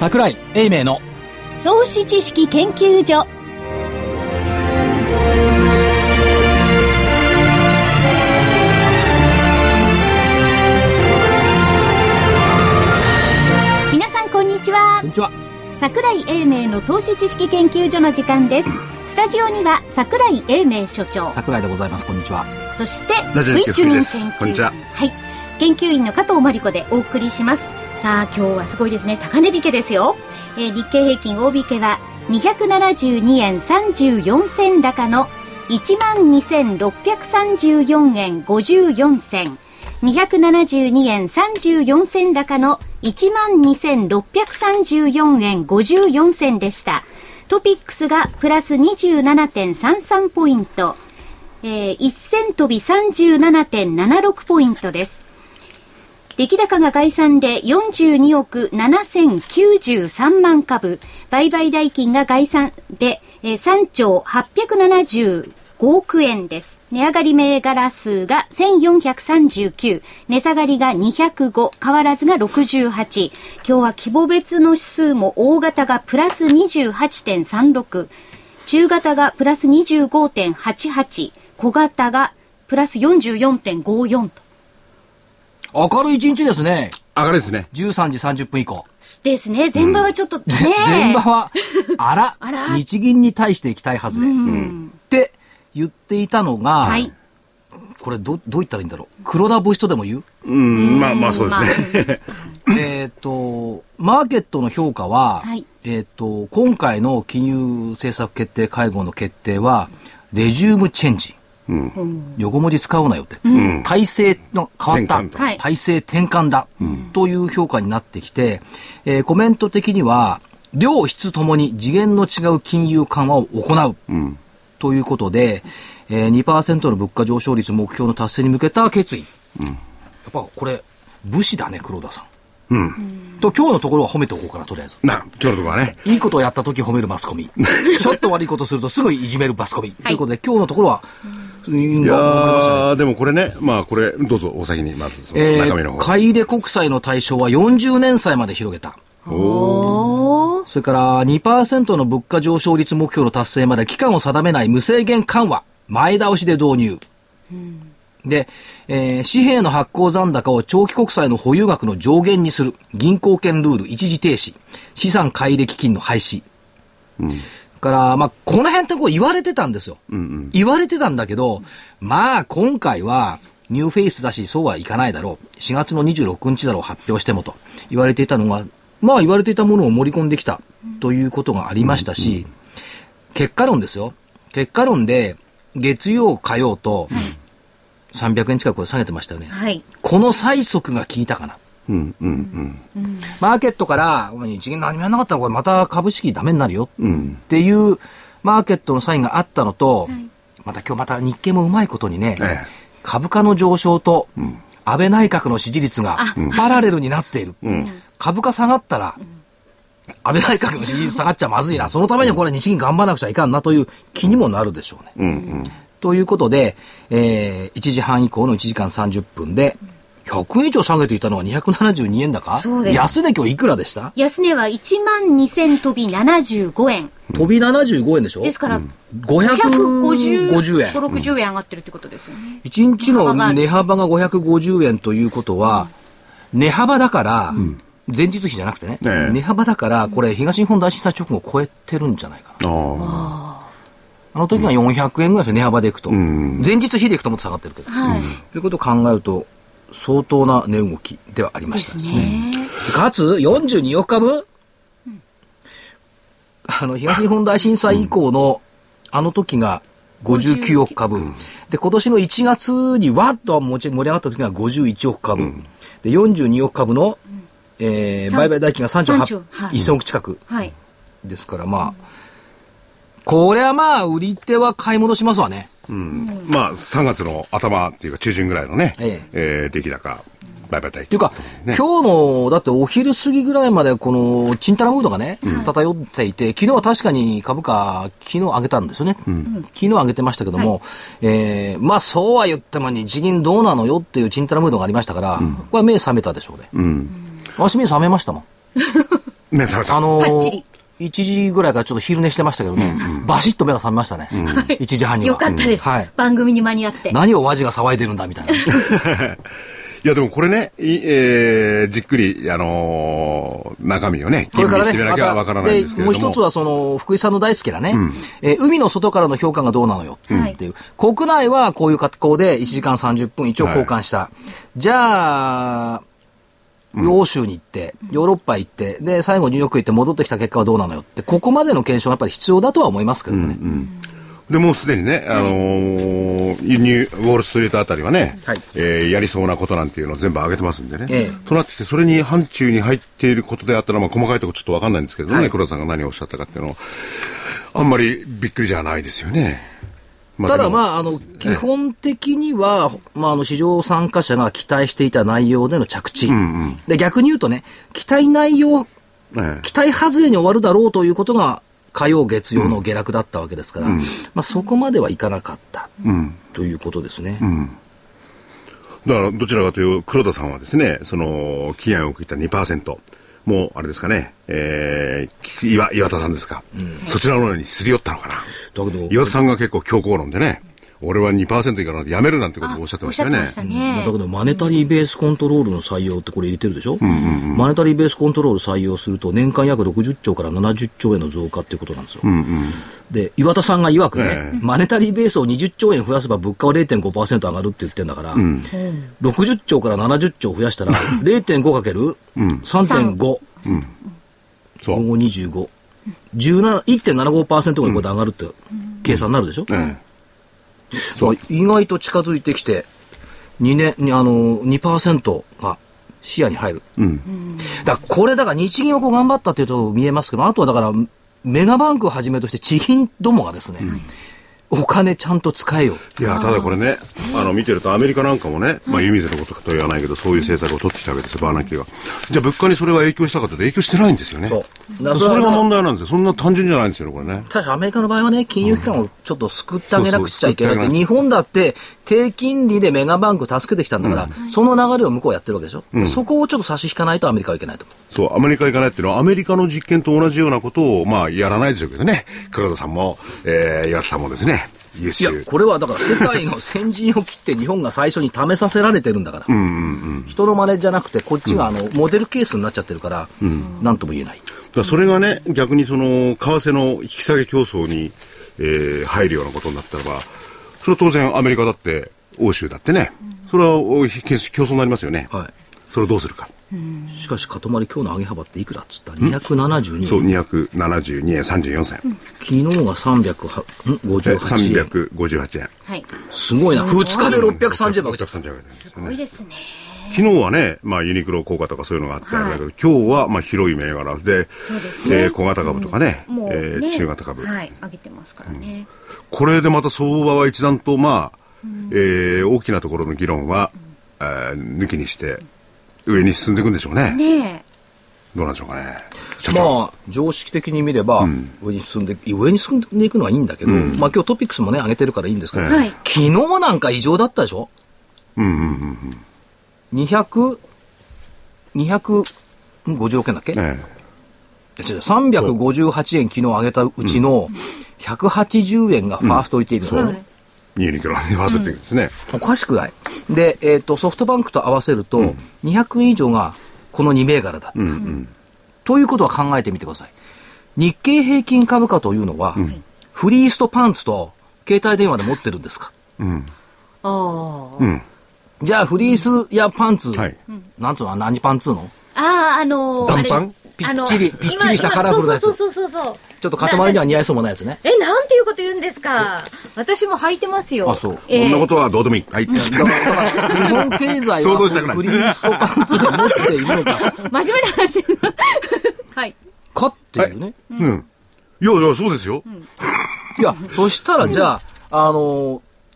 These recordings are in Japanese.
桜井英明の。投資知識研究所。皆さんこんにちは。こんにちは。桜井英明の投資知識研究所の時間です。スタジオには桜井英明所長。桜井でございます。こんにちは。そしてラジオ日経ウィッシュ人です研究。こんにちは。はい。研究員の加藤真理子でお送りしますさあ今日はすごいですね高値引けですよ、えー日経平均大引けは272円34銭高の12,634円54銭272円34銭高の12,634円54銭でした。トピックスがプラス27.33ポイント。えー、1000飛び37.76ポイントです。出来高が概算で42億7093万株。売買代金が概算で、3兆875億円です。値上がり銘柄数が1439。値下がりが205。変わらずが68。今日は規模別の指数も大型がプラス28.36。中型がプラス25.88。小型がプラス44.54と。明るい一日ですね。上がりですね。13時30分以降。ですね。前場はちょっとね、前場はあら あら。日銀に対して行きたいはずで、って言っていたのが、はい。これどどう言ったらいいんだろう。黒田節とでも言う？うん、まあまあそうですね。えっとマーケットの評価は、はい。えっと今回の金融政策決定会合の決定はレジュームチェンジ横文字使うなよって、体制の変わった、体制転換だ、という評価になってきて、えーコメント的には量質ともに次元の違う金融緩和を行う、ということで、えー、2%の物価上昇率目標の達成に向けた決意、やっぱこれ武士だね黒田さん、と今日のところは褒めておこうかなとりあえず。な、今日のところはね。いいことをやった時褒めるマスコミ。ちょっと悪いことするとすぐいじめるマスコミ。ということで、今日のところは、うんいやでもこれね、まあこれ、どうぞお先にまず、そのえー、中身の方。買い入れ国債の対象は40年債まで広げた。おー。それから2%の物価上昇率目標の達成まで期間を定めない無制限緩和、前倒しで導入。で、えー紙幣の発行残高を長期国債の保有額の上限にする、銀行券ルール一時停止、資産買い入れ基金の廃止。から、まあ、この辺ってこう言われてたんですよ。言われてたんだけど、まあ、今回は、ニューフェイスだし、そうはいかないだろう。4月の26日だろう、発表してもと言われていたのが、まあ、言われていたものを盛り込んできたということがありましたし、結果論ですよ。結果論で、月曜、火曜と、300円近く下げてましたよね。はい。この催促が効いたかな。うん、うん、マーケットから、日銀何もやらなかったらこれまた株式ダメになるよ。っていうマーケットのサインがあったのと、また今日また日経もうまいことにね、ええ株価の上昇と、安倍内閣の支持率がパラレルになっている。株価下がったら、安倍内閣の支持率下がっちゃまずいな。そのためにこれ日銀頑張らなくちゃいかんなという気にもなるでしょうね。うん、うん。ということで、えー、1時半以降の1時間30分で、100円以上下げていたのは272円高？そうです安値今日いくらでした？安値は1万2000飛び75円。飛び75円でしょ？ですから、550 550円。60円上がってるってことですよね。1日の値幅が550円ということは、値幅だから、前日比じゃなくてね、ええ値幅だから、これ東日本大震災直後を超えてるんじゃないかな。ああの時が400円ぐらいですよ、値幅でいくと。ん前日比でいくともっと下がってるけど。はい。ということを考えると、相当な値動きではありましたですね。ね。かつ、42億株、あの、東日本大震災以降の、あの時が59億株。で、今年の1月にわっと持ち盛り上がった時が51億株。で、42億株の、えー三売買代金が三38兆はい1000億近くはい。ですから、まあ、これはまあ、売り手は買い戻しますわね。あ。うん。まあ、3月の頭っていうか中旬ぐらいのね、ええー出来高、売買代っていうか、ね今日の、だってお昼過ぎぐらいまでこの、チンタラムードがね、漂っていて、昨日は確かに株価、昨日上げたんですよね。昨日上げてましたけども、えーまあそうは言っても日銀どうなのよっていうチンタラムードがありましたから、これは目覚めたでしょうね。うん。私目覚めましたもん。目覚めた。あのー1時ぐらいからちょっと昼寝してましたけどね、バシッと目が覚めましたね。1時半には。よかったです、はい。番組に間に合って。何を和ジが騒いでるんだみたいな。いや、でもこれね、いえーじっくり、あのー中身をね、吟これからね、味してみなきゃわからないんですけれども。でもう一つはその、福井さんの大好きなね、えー海の外からの評価がどうなのよっていう。国内はこういう格好で1時間30分一応交換した。じゃあ、欧州に行って、ヨーロッパ行って、で、最後ニューヨーク行って戻ってきた結果はどうなのよって、ここまでの検証がやっぱり必要だとは思いますけどね。で、もうすでにね、あのー輸入、ウォールストリートあたりはね、はい。えーやりそうなことなんていうのを全部上げてますんでね。ええ。となってきて、それに範疇に入っていることであったら、まあ、細かいところちょっとわかんないんですけれどもね、はい。黒田さんが何をおっしゃったかっていうのは、あんまりびっくりじゃないですよね。まただまあ、あの、基本的には、まあ、あの、市場参加者が期待していた内容での着地。で、逆に言うとね、期待内容、ええ。期待外れに終わるだろうということが、火曜、月曜の下落だったわけですから、まあ、そこまではいかなかった、ということですね。だから、どちらかというと、黒田さんはですね、その、期限を切った2%、もう、あれですかね、えー、岩岩田さんですか、そちらのようにすり寄ったのかな。だけど、岩田さんが結構強硬論でね、俺は2%以下なんてやめるなんてことをおっしゃってましたよね。したね。だけど、マネタリーベースコントロールの採用ってこれ入れてるでしょ、マネタリーベースコントロール採用すると、年間約60兆から70兆円の増加っていうことなんですよ。で、岩田さんが曰くね、ええ。マネタリーベースを20兆円増やせば物価は0.5%上がるって言ってんだから、60兆から70兆増やしたら、0.5かける3.5、そう。5525、17 1.75%ぐらいこれで上がるって計算になるでしょ、えそう。意外と近づいてきて、2年に、あの、2%が視野に入る。だからこれ、だから日銀はこう頑張ったっていうと見えますけど、あとはだから、メガバンクをはじめとして地銀どもがですね、お金ちゃんと使えよ。えいや、ただこれね、あの、見てるとアメリカなんかもね、まあ、湯水のことかとは言わないけど、そういう政策を取ってきたわけですよ、バーナンキーが。じゃあ、物価にそれは影響したかというと影響してないんですよね。そうそれが問題なんですよ。そんな単純じゃないんですよね、これね。ただアメリカの場合はね、金融機関をちょっと救ってあげなくちゃいけない日本だって低金利でメガバンク助けてきたんだから、その流れを向こうやってるわけでしょ、そこをちょっと差し引かないとアメリカはいけないと思う。そう、アメリカ行かないっていうのは、アメリカの実験と同じようなことを、まあ、やらないでしょうけどね。黒田さんも、えー、岩田さんもですね、優いや秀。、これはだから世界の先陣を切って日本が最初に試させられてるんだから。人の真似じゃなくて、こっちがあの、モデルケースになっちゃってるから、なんとも言えない。だそれがね、逆にその、為替の引き下げ競争に、えー入るようなことになったらば、それは当然アメリカだって、欧州だってね、それは競争になりますよね。はそれをどうするか。い。しかし、塊今日の上げ幅っていくらっつった？ら ?272 円。そう、272円34銭。昨日が358円。358円。はい。すごいな。2日で630円ばっか630円ですすごいですね。昨日はね、まあ、ユニクロ効果とかそういうのがあってあれだけど、今日はまあ広い銘柄で、ですねえー小型株とかね、もうね、えー中型株、はい、上げてますからね。これでまた相場は一段と、まあ、えー大きなところの議論は、えー抜きにして、上に進んでいくんでしょうね。ねどうなんでしょうかね。まあ、常識的に見れば、上に進んで、上に進んでいくのはいいんだけど、まあ今日トピックスもね、上げてるからいいんですけど、ええはい。昨日なんか異常だったでしょ？うんうんうんうん。200、256円だっけ、え違う358円昨日上げたうちの180円がファーストリテイリングなの、はい。えユニクロに合わせてですね。おかしくないで、えっ、と、ソフトバンクと合わせると、200円以上がこの2銘柄だった。ということは考えてみてください。日経平均株価というのは、フリースとパンツと携帯電話で持ってるんですかああ。じゃあ、フリースやパンツ、はいなんつうの何パンツのああ、あのー、短パンぴっちりぴっちりしたカラフルなやつそうそうそうそうそう。ちょっと塊には似合いそうもないやつね。え、なんていうこと言うんですか。私も履いてますよ。あそうええこんなことはどうでもいい。はい。だから、日本経済想像したくないはフリースとパンツで持っているのか、真面目な話。はい。かっていうね。うん。いやいや、そうですよ。いや、そしたらじゃあ、あのー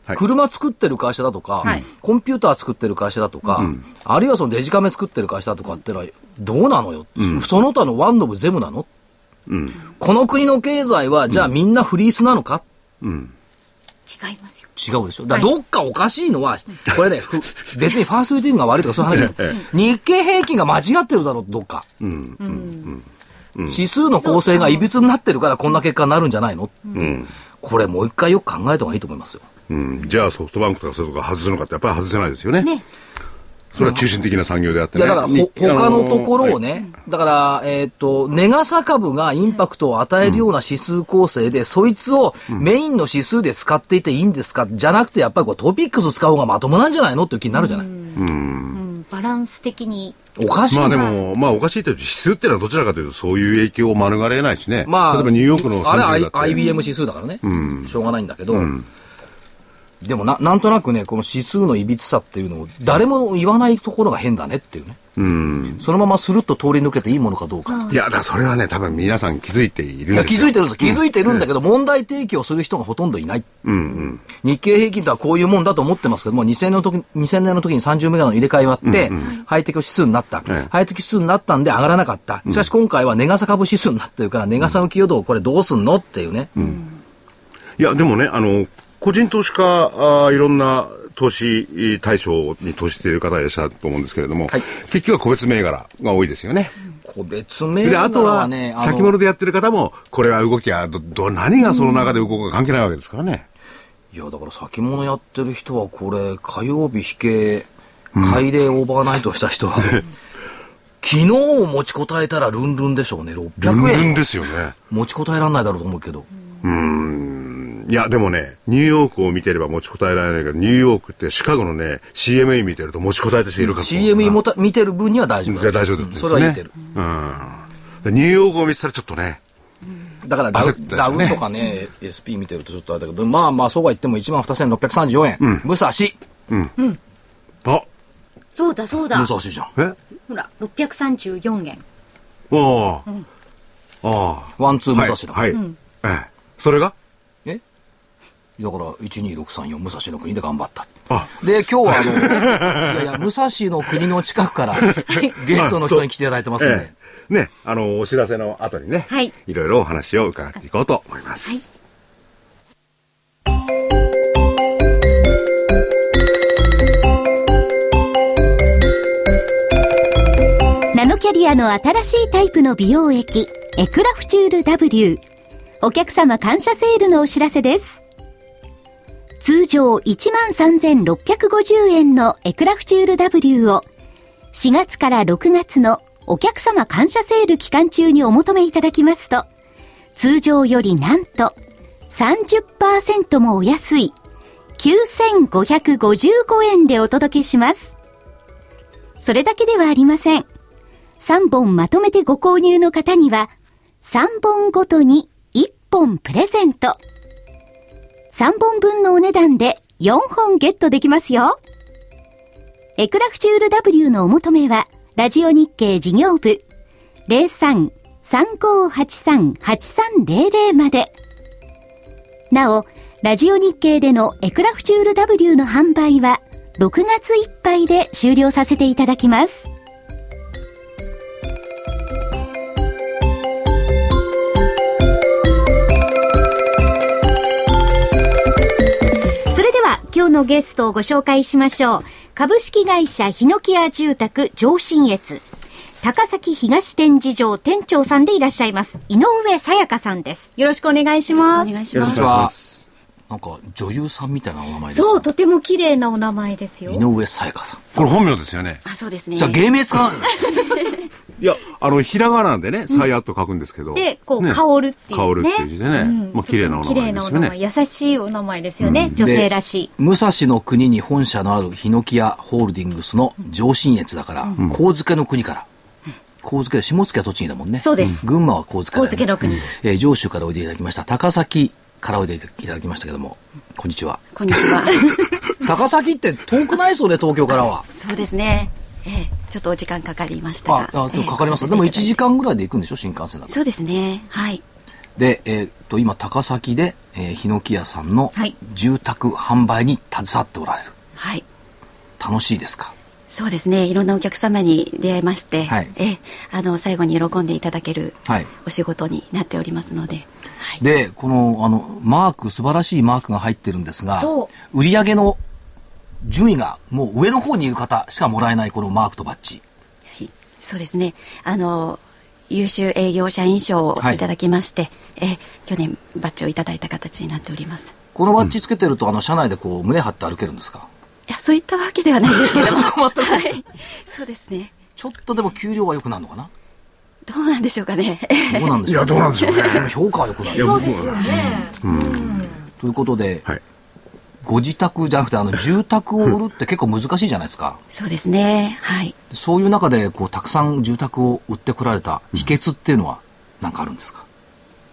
はい車作ってる会社だとか、はいコンピューター作ってる会社だとか、あるいはそのデジカメ作ってる会社だとかってのは、どうなのよ、その他のワンドブゼムなのうん。この国の経済は、じゃあみんなフリースなのか？うん。違いますよ。違うでしょ？だからどっかおかしいのは、これね、ふ別にファーストリテイリングが悪いとかそういう話じゃない。日経平均が間違ってるだろう、どっか。指数の構成がいびつになってるからこんな結果になるんじゃないの、うん。これもう一回よく考えた方がいいと思いますよ。うん。じゃあソフトバンクとかそういうとこ外すのかってやっぱり外せないですよね。ね。それは中心的な産業であってね。いや、だから、ほ、に他のところを。ね、だから、えっ、と、ネガサ株がインパクトを与えるような指数構成で、そいつをメインの指数で使っていていいんですか、じゃなくて、やっぱりこうトピックス使う方がまともなんじゃないのっていう気になるじゃない？うん、バランス的に。おかしいな。まあでも、まあおかしいというと指数っていうのはどちらかというとそういう影響を免れないしね。まあ、例えばニューヨークの30あれだ I って。IBM 指数だからね、しょうがないんだけど、でもな、なんとなくね、この指数のいびつさっていうのを誰も言わないところが変だねっていうね。うん。そのままスルッと通り抜けていいものかどうか。いや、だそれはね、多分皆さん気づいているんです気づいてるんです気づいてるんだけど、問題提起をする人がほとんどいない。うんうん。日経平均とはこういうもんだと思ってますけども、2000年の時、2000年の時に30メガの入れ替えがあって、ハイテク指数になった。ええハイテク指数になったんで上がらなかった。しかし今回はネガサ株指数になってるから、ネガサの寄与度をこれどうすんのっていうね。いや、でもね、あの、個人投資家、あーいろんな投資対象に投資している方いらっしゃると思うんですけれども、はい結局は個別銘柄が多いですよね。個別銘で、柄あとははね、、あの先物でやってる方も、これは動きはど、ど、何がその中で動くか関係ないわけですからね。いや、だから先物やってる人はこれ、火曜日引け、改例オーバーナイトした人は、昨日を持ちこたえたらルンルンでしょうね、600ルンルン円。ですよね。持ちこたえらんないだろうと思うけど。いや、でもね、ニューヨークを見てれば持ちこたえられないけど、ニューヨークってシカゴのね、CME 見てると持ちこたえてしているか CME もた見てる分には大丈夫じゃあ大丈夫ですね。それは言ってる。うん。ニューヨークを見てたらちょっとね、だからダウ,、ねダウとかね、SP 見てるとちょっとあれだけど、まあまあそうは言っても1万2634円。武蔵。あ、そうだそうだ武。蔵じゃん。え？ほら、634円。ああ、あワンツーあ。武蔵だ。はい。はいええ。それが？えだから、12634武蔵の国で頑張った。あ、で、今日はあの、いやいや、武蔵の国の近くからゲストの人に来ていただいてますんで。ええ。ね、あの、お知らせの後にね、はいいろいろお話を伺っていこうと思います。はいナノキャリアの新しいタイプの美容液、エクラフチュール W。お客様感謝セールのお知らせです。通常13,650円のエクラフチュール W を4月から6月のお客様感謝セール期間中にお求めいただきますと、通常よりなんと30%もお安い9555円でお届けします。それだけではありません。3本まとめてご購入の方には、3本ごとに1本プレゼント。3本分のお値段で4本ゲットできますよ。エクラフチュール W のお求めは、ラジオ日経事業部03-3583-8300まで。なお、ラジオ日経でのエクラフチュール W の販売は、6月いっぱいで終了させていただきます。のゲストをご紹介しましょう。株式会社ヒノキヤ住宅上信越。高崎東展示場店長さんでいらっしゃいます。井上さやかさんです。よろしくお願いします。お願いしこんにちます。は。なんか女優さんみたいなお名前ですねそう、とても綺麗なお名前ですよ。井上さやかさん。これ本名ですよね。あ、そうですね。じゃあ芸名使わないや、あの、ひらがなでね、さやと書くんですけど。で、こう、ね香るっていうね。香るっていう字でね。うんまあ、綺麗なお名前ですよねなお名前。。優しいお名前ですよね。女性らしい。武蔵の国に本社のあるヒノキヤホールディングスの上信越だから、神付の国から。神付下関は栃木だもんね。そうです群馬は神付ね神付の国えー上州からおいでいただきました。高崎からおいでいただきましたけども、こんにちは。こんにちは。高崎って遠くないそうね、東京からは。そうですね。ええ、ちょっとお時間かかりましたあが。あ、でもかかります。ええでも1時間ぐらいで行くんでしょ、新幹線だと。そうですね。はい。で、えーっと、今、高崎で、えー、ヒノキヤさんのはい住宅販売に携わっておられる。はい。楽しいですか？そうですね。いろんなお客様に出会いまして、はいええ、あの、最後に喜んでいただけるはいお仕事になっておりますので。はい。で、この、あの、マーク、素晴らしいマークが入ってるんですがそ、売上の順位がもう上の方にいる方しかもらえないこのマークとバッジ。はい。そうですね。あの、優秀営業社員賞をい。ただきまして、え去年バッジをいただいた形になっております。このバッジつけてると、あの、車内でこう、胸張って歩けるんですか？いやそういったわけではないんですけども。はい。そうですね。ちょっとでも給料は良くなるのかな？どうなんでしょうかね。どうなんでしょういやどうなんでしょうね。でも評価は良くなる。そうですよね。ということで、はい。ご自宅じゃなくて、あの、住宅を売るって結構難しいじゃないですか。そうですねはいそういう中で、こう、たくさん住宅を売ってこられた秘訣っていうのは、何かあるんですか、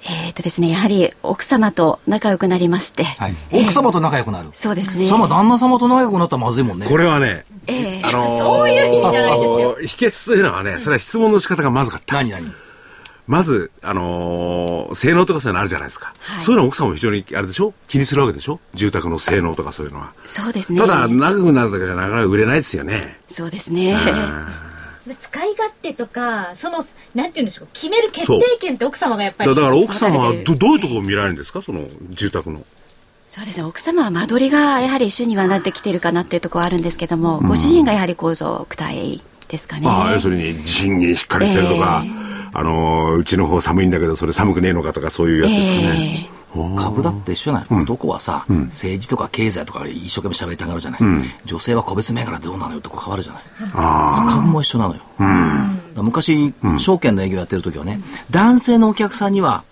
えっ、とですねやはり奥様と仲良くなりまして、はい。ええ奥様と仲良くなる。そうですねそ旦那様と仲良くなったらまずいもんね。これはね、ええあのー そういう意味じゃないですよあのー秘訣というのはね、それは質問の仕方がまずかった。何何？まず、あのー性能とかそういうのあるじゃないですか。はい。そういうのは奥さんも非常に、あれでしょ？気にするわけでしょ？住宅の性能とかそういうのは。そうですね。ただ、長くなるだけじゃなかなか売れないですよね。そうですね。使い勝手とか、その、なんて言うんでしょう、決める決定権って奥様がやっぱり。だだから奥様はどどういうところを見られるんですか？その住宅の。そうですね。奥様は間取りがやはり主にはなってきてるかなっていうところはあるんですけども、ご主人がやはり構造躯体ですかね。ああ、要するに地震にしっかりしてるとか、えあのーうちの方寒いんだけどそれ寒くねえのかとかそういうやつですかね。株だって一緒なの、男はさ、政治とか経済とか一生懸命喋りたがるじゃない、女性は個別銘柄どうなのよって変わるじゃない。株も一緒なのよ、だから昔、証券の営業やってる時はね男性のお客さんには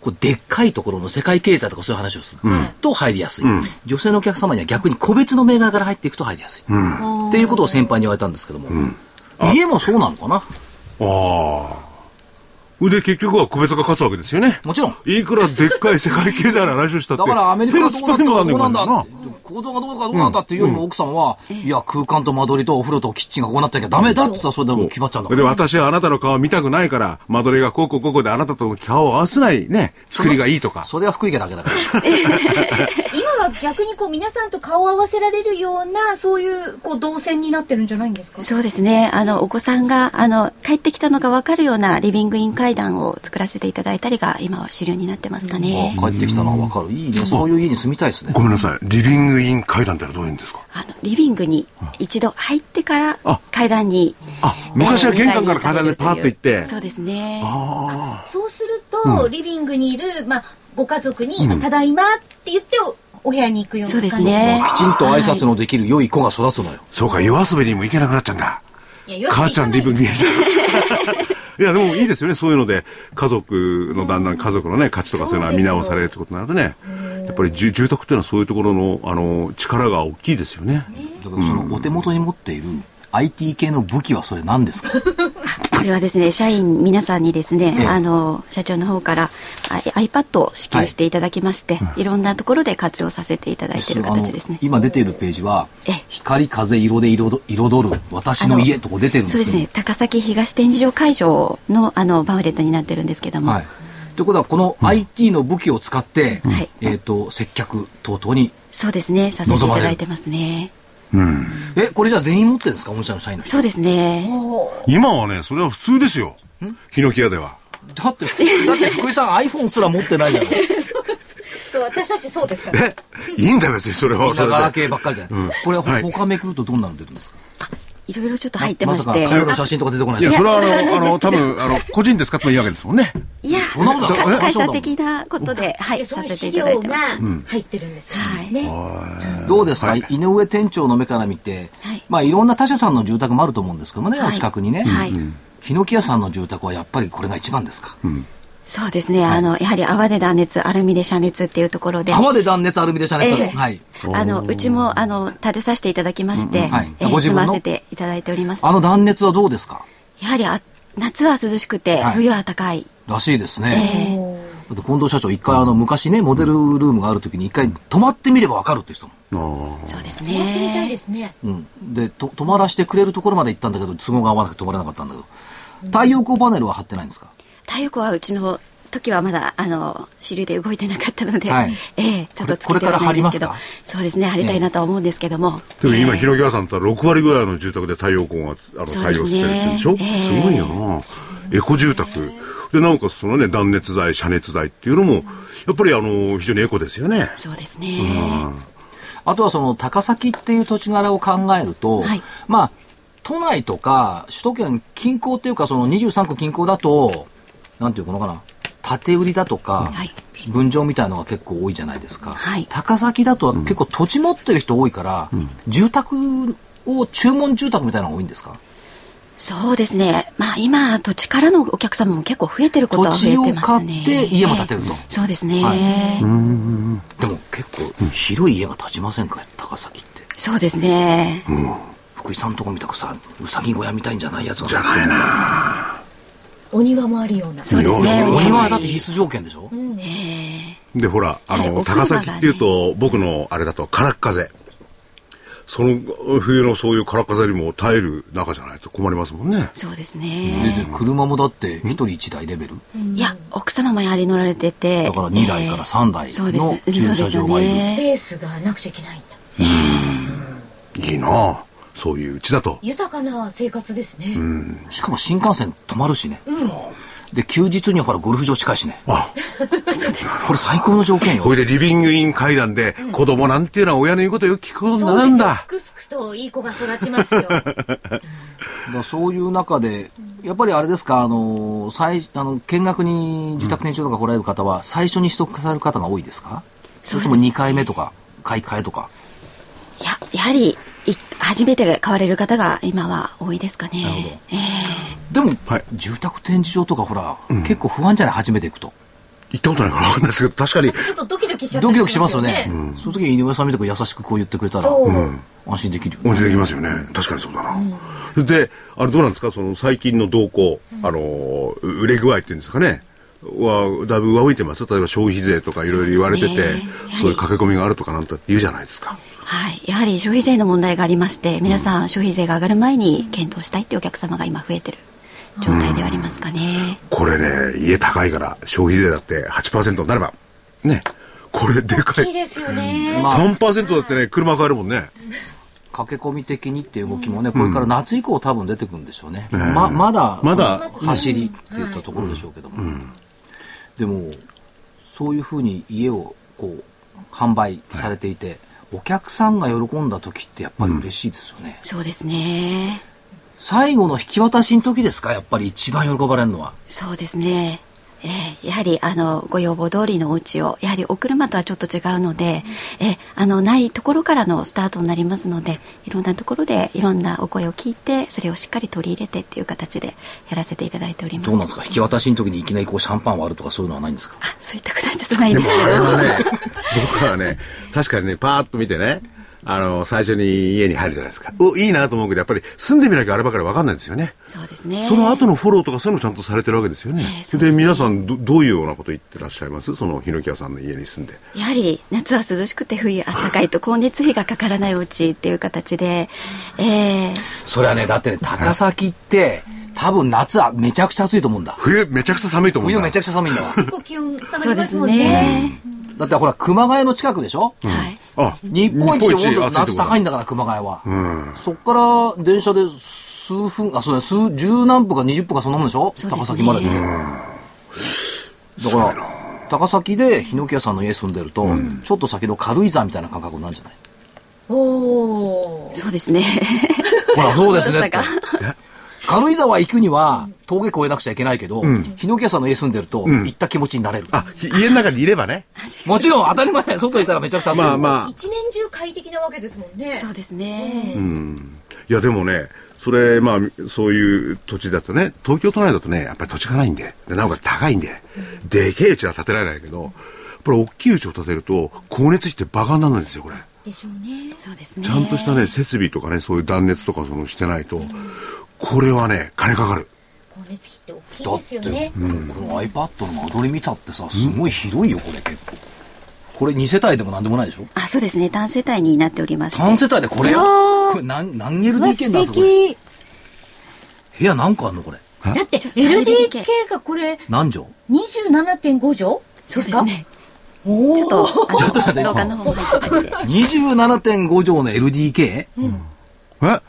こうでっかいところの世界経済とかそういう話をする、と入りやすい、女性のお客様には逆に個別の銘柄から入っていくと入りやすい、っていうことを先輩に言われたんですけども、家もそうなのかな？ああ。で、結局は個別が勝つわけですよね。もちろんいくらでっかい世界経済の話をしたって。だからアメリカがどうだったらどうなんだ構造がどうかどうなんだっていうよりも奥様は、いや空間と間取りとお風呂とキッチンがこうなってなきゃダメだって言ったらそれでもう決まっちゃうんだかで、ら。私はあなたの顔見たくないから、間取りがこうこうこうこうであなたと顔を合わせないね、作りがいいとか。それは福井家だけだから。今は逆にこう皆さんと顔を合わせられるような、そういうこう動線になってるんじゃないんですか？そうですねあのお子さんがあの帰ってきたのが分かるようなリビングイン階段を作らせていただいたりが今は主流になってますかね、あ帰ってきたのがわかる。いいね。そういう家に住みたいですねご。めんなさい。リビングイン階段ってどういうんですかあのリビングに一度入ってからあ。階段にあ、昔は玄関から階段でパーッと行って。そうですね。あそうすると、リビングにいる、まあ、ご家族に、ただいまって言ってお、お部屋に行くようなそうですね。きちんと挨拶のできる良い子が育つのよ。あ、そうか、夜遊びにも行けなくなっちゃうんだ。母ちゃんリビングイン。いや、でもいいですよね。そういうので、家族のだんだん家族のね、価値とかそういうのは見直されるってことになるとね。やっぱり住住宅っていうのはそういうところの、あの、力が大きいですよね。だけどそのお手元に持っている IT 系の武器はそれ何ですか？これはですね社員皆さんにですね、ええ。あの社長の方からあ iPad を支給していただきまして、い、ろんなところで活用させていただいている形ですね。今出ているページはええ、光風色で彩彩る私の家とこ出てるんですよ。そうですね。高崎東展示場会場のあのパンフレットになってるんですけども、はい。ということは、この IT の武器を使って、はい。えっ、と、接客等々に、そうですね。させていただいてますねえ、これじゃあ全員持ってるんですか？御社の社員の人。そうですね今はね、それは普通ですよ。ヒノキ屋では。だって、だって福井さん iPhone すら持ってないじゃない。そう、私たちそうですから。えいいんだよ、別にそれは。そればっかりじゃない。うんこれ、はい他めくるとどんなの出るんですか？いろいろちょっと入ってましまて、さか写真とか出てこないいや、ですかそれはあの、あの、多分、あの、個人で使ってもいいわけですもんね。いやそんなこと会社的なことで、はいさでそういう資せていただい料がてます。入ってるんですよ。はい。ね。どうですか、井上店長の目から見て、はい。まあいろんな他社さんの住宅もあると思うんですけどもね、はい。お近くにね。はい。ヒノキ屋さんの住宅はやっぱりこれが一番ですか？そうですね、あのやはり泡で断熱アルミで遮熱っていうところで。泡で断熱アルミで遮熱。ええ。はい。あのうちもあの建てさせていただきまして、うんはい。えーご自分の？住ませていただいております。あの断熱はどうですか？やはりあ夏は涼しくて、はい。冬は暖かい。らしいですね。えだって近藤社長一回あの昔ね、モデルルームがある時に一回泊まってみればわかるって言ってたもそうですやってみたいねですね。ん。うん。で、と泊まらせてくれるところまで行ったんだけど、都合が合わなくて泊まれなかったんだけど、太陽光パネルは貼ってないんですか？太陽光はうちの時はまだあの主流で動いてなかったので、はい。ええちょっとつこれけてはないんですけどこれから貼りますそうですね貼りたいなとは思うんですけども、でも今、ええ広木屋さんって6割ぐらいの住宅で太陽光があの採用してるって言うんでしょ、ええすごいよな。エコ住宅。で、なおかつそのね、断熱材、遮熱材っていうのも、やっぱりあの、非常にエコですよね。そうですね、あとはその高崎っていう土地柄を考えると、はい。まあ、都内とか首都圏近郊っていうかその23区近郊だと、なんていうのかな、縦売りだとか、はい。分譲みたいなのが結構多いじゃないですか。はい。高崎だと結構土地持ってる人多いから、住宅を注文住宅みたいなのが多いんですか？そうですね。まあ今、土地からのお客様も結構増えてることは増えてますね。土地を買って家も建てると。ええ。そうですね。はい。でも結構広い家が建ちませんか？高崎って。そうですね。福井さんとこみたくさ、うさぎ小屋みたいんじゃないやつが。建つと思うお庭もあるような。そうですね。お庭はだって必須条件でしょ、で、ほら、あの、はいお高崎っていうと、僕のあれだと、空っ風。その冬のそういう空っ風にも耐える中じゃないと困りますもんね。そうですでね。で車もだって一人一台レベル、いや、奥様もやはり乗られてて。だから2台から3台そうですの駐車場がいる、そうですよねスペースがなくちゃいけないんだ。いいなあそういううちだと。豊かな生活ですね。しかも新幹線止まるしね、で休日にはほらゴルフ場近いしねあ、これ最高の条件よこれでリビングイン階段で、子供なんていうのは親の言うことをよく聞くこと。なんだす。くすくといい子が育ちますよ。だそういう中で、やっぱりあれですか、あの、最、あの、見学に住宅展示場とか来られる方は、最初に取得される方が多いですか？それとも2回目とか、買い替えとか？いや、やはり、い初めて買われる方が今は多いですかね。ええでも、はい住宅展示場とかほら、結構不安じゃない初めて行くと。行ったことないから分かんないですけど、確かに、ちょっとドキドキしちゃドキドキしますよね。ねその時に井上さんみたく優しくこう言ってくれたら。安心できるよね温泉できますよね。確かにそうだな。で、あれどうなんですか？その最近の動向、あの、売れ具合っていうんですかね。は、だいぶ上向いてます例えば消費税とかいろいろ言われてて、そういう駆け込みがあるとかなんて言うじゃないですか。はい。やはり消費税の問題がありまして、皆さん消費税が上がる前に検討したいっていうお客様が今増えてる状態ではありますかね。これね、家高いから消費税だって8%になれば、ね、これでかい。いいですよね。3%だってね、車買えるもんね。駆け込み的にっていう動きもね、これから夏以降多分出てくるんでしょうね。ねままだ、まだ走りって言ったところでしょうけども。でも、そういうふうに家をこう、販売されていて、お客さんが喜んだ時ってやっぱり嬉しいですよね。そうですね。最後の引き渡しの時ですか？やっぱり一番喜ばれるのは。そうですね。えーやはりあのご要望通りのお家をやはりお車とはちょっと違うので、えーあのないところからのスタートになりますのでいろんなところでいろんなお声を聞いてそれをしっかり取り入れてっていう形でやらせていただいております。どうなんですか？引き渡しの時にいきなりこうシャンパン割るとかそういうのはないんですか？あそういったことはちょっとないんでもです。けどあれはね、僕はね、確かにね、パーッと見てね、あの、最初に家に入るじゃないですか。お、いいなと思うけど、やっぱり住んでみなきゃあればかり分かんないですよね。そうですねその後のフォローとかそういうのちゃんとされてるわけですよね。ええそうですねで皆さんど、どういうようなこと言ってらっしゃいます？その、ヒノキ屋さんの家に住んで。やはり夏は涼しくて冬暖かいと光熱費がかからないお家っていう形で、えーそれはね、だってね、高崎って、多分夏はめちゃくちゃ暑いと思うんだ。冬めちゃくちゃ寒いと思うんだ。冬めちゃくちゃ寒いんだわ。結構気温下がそうですりますもんね。ね、だってほら、熊谷の近くでしょ？はいあ、日本一温度夏高いんだから、熊谷は。ん。そっから電車で数分、あ、そうね、数、十何分か20分かそんなもんでしょ？ね。高崎までで。だから、高崎でヒノキ屋さんの家住んでると、ちょっと先の軽井沢みたいな感覚になるんじゃない？おー。そうですね。ほら、そうですね。軽井沢行くには、峠越えなくちゃいけないけど、ヒノキ屋さんの家住んでると、行った気持ちになれる。あ、ひ家の中にいればね。もちろん当たり前、外いたらめちゃくちゃ暑い。まあまあ。一年中快適なわけですもんね。そうですね、いや、でもね、それ、まあ、そういう土地だとね、東京都内だとね、やっぱり土地がないんで、でなおかつ高いんで、でけえ家は建てられないけど、やっぱり大きい家を建てると、光熱費ってバカにならないんですよ、これ。でしょうね。そうですねちゃんとしたね、設備とかね、そういう断熱とかそのしてないと、これはね、金かかる。光熱費って大きいですよね。て、。この iPad の間取り見たってさ、すごい広いよ、これ結構。これ2世帯でも何でもないでしょ？あそうですね。単世帯になっておりまして。3世帯でこれこれ何何 LDK 素なんで。部屋何個あんのこれ？だって、ちょっと 3LDK LDK がこれ、何畳？27.5畳？そうですね。おちょっとあ ちょっと待っての廊下の方も入ってたりで27.5畳の LDK? え？